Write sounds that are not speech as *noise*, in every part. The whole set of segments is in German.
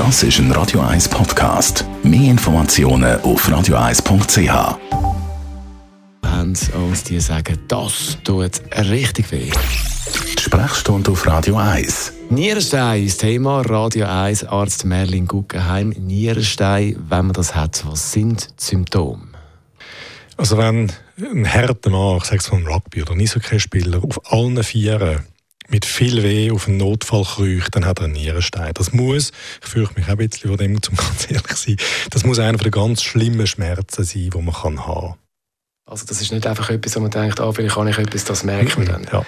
Das ist ein Radio 1 Podcast. Mehr Informationen auf radio1.ch. Haben uns die sagen, das tut richtig weh. Die Sprechstunde auf Radio 1. Nierenstein ist Thema. Radio 1 Arzt Merlin Guggenheim. Nierenstein, wenn man das hat, was sind die Symptome? Also wenn ein harter Mann, ich sage es mal ein Rugby- oder ein Eishockeyspieler, auf allen Vieren mit viel Weh auf einen Notfall kriecht, dann hat er einen Nierenstein. Das muss, ich fürchte mich auch ein bisschen von dem, um ganz *laughs* ehrlich sein, das muss einer der ganz schlimmen Schmerzen sein, die man haben kann. Also das ist nicht einfach etwas, wo man denkt, ah, vielleicht kann ich etwas, das merkt man dann. Ja.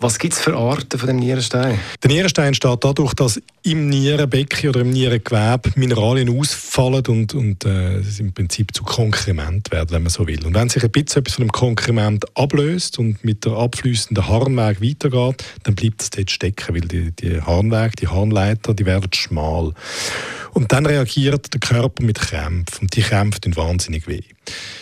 Was gibt es für Arten von dem Nierenstein? Der Nierenstein entsteht dadurch, dass im Nierenbecken oder im Nierengewebe Mineralien ausfallen und, und äh, im Prinzip zu Konkrement werden, wenn man so will. Und wenn sich ein bisschen etwas von dem Konkrement ablöst und mit der abfließenden Harnweg weitergeht, dann bleibt es dort stecken, weil die, die Harnwege, die Harnleiter, die werden schmal. Und dann reagiert der Körper mit Krämpfen und die Krämpfe tun wahnsinnig weh.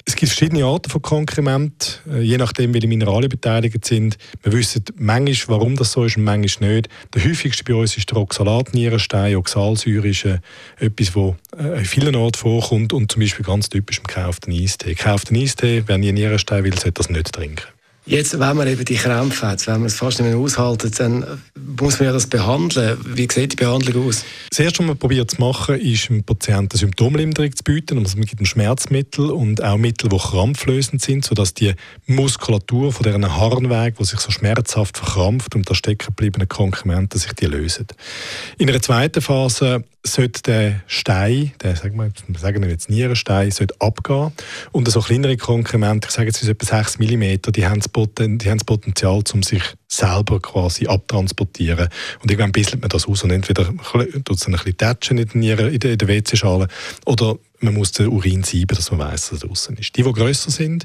Es gibt verschiedene Arten von Konkrement, äh, je nachdem, welche Mineralien beteiligt sind. Wir wissen manchmal, warum das so ist und manchmal nicht. Der häufigste bei uns ist der Oxalatnierenstein. Oxalsäure ist äh, etwas, das äh, in vielen Orten vorkommt und zum Beispiel ganz typisch im gekauften Eistee. Gekauften Eistee, wer nie Nierenstein will, sollte das nicht trinken. Jetzt, wenn man eben die Krämpfe hat, wenn man es fast nicht mehr aushalten, dann muss man ja das behandeln. Wie sieht die Behandlung aus? Das Erste, was man probiert zu machen, ist, dem Patienten Symptomlinderung zu bieten. Man gibt ihm Schmerzmittel und auch Mittel, die krampflösend sind, sodass die Muskulatur von deren Harnweg, die sich so schmerzhaft verkrampft und da stecken gebliebenen Konkrementen sich die lösen. In einer zweiten Phase sollte der Stein, der sagen wir, sagen wir jetzt Nierenstein, sollte abgehen und so kleinere Konkremente, ich sage jetzt etwa 6 mm, die haben das Poten die haben das Potenzial, um sich selber quasi abtransportieren. Und irgendwann bisselt man das aus und entweder tut es ein bisschen tätschen in der, in der WC-Schale oder man muss den Urin sieben, dass man weiß, dass er draußen ist. Die, die grösser sind,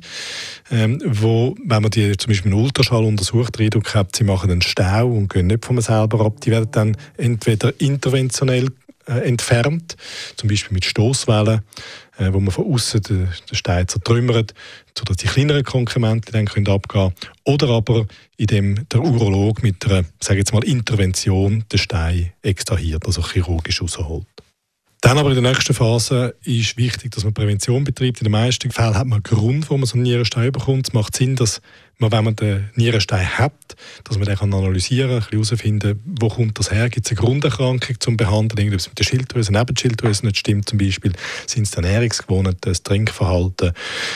ähm, wo, wenn man die zum Beispiel mit Ultraschall untersucht, den sie machen einen Stau und gehen nicht von selber ab, die werden dann entweder interventionell äh, entfernt, zum Beispiel mit Stoßwellen, äh, wo man von außen den, den Stein zertrümmert, sodass die kleineren Konkremente dann können abgehen können. Oder aber, indem der Urolog mit einer, sage jetzt mal, Intervention den Stein extrahiert, also chirurgisch rausholt. Dann aber in der nächsten Phase ist wichtig, dass man Prävention betreibt. In den meisten Fällen hat man einen Grund, wo man so einen Nierenstein bekommt. Es macht Sinn, dass man, wenn man den Nierenstein hat, dass man den analysieren kann, herausfinden, wo kommt das her, gibt es eine Grunderkrankung zum Behandeln, irgendwas mit der Schilddrüse, Nebenschilddrüse nicht stimmt zum Beispiel, sind es Ernährungsgewohnheiten, das Trinkverhalten,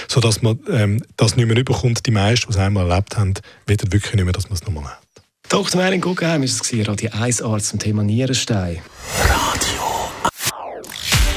sodass man ähm, das nicht mehr überkommt. Die meisten, die es einmal erlebt haben, wissen wirklich nicht mehr, dass man es nochmal hat. Dr. Merin Guggenheim ist es, Radio 1 Arzt zum Thema Nierenstein.